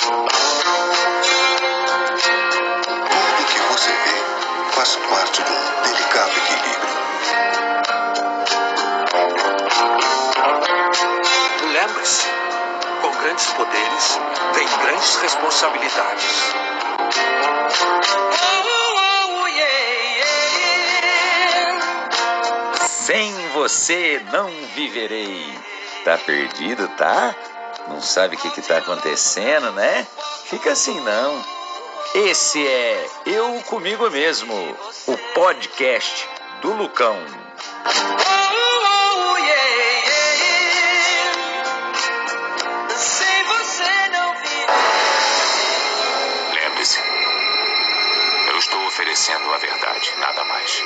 Tudo que você vê faz parte de um delicado equilíbrio. Lembre-se, com grandes poderes vem grandes responsabilidades. Sem você não viverei. Tá perdido, tá? Não sabe o que, que tá acontecendo, né? Fica assim não. Esse é Eu Comigo Mesmo, o podcast do Lucão. Lembre-se, eu estou oferecendo a verdade, nada mais.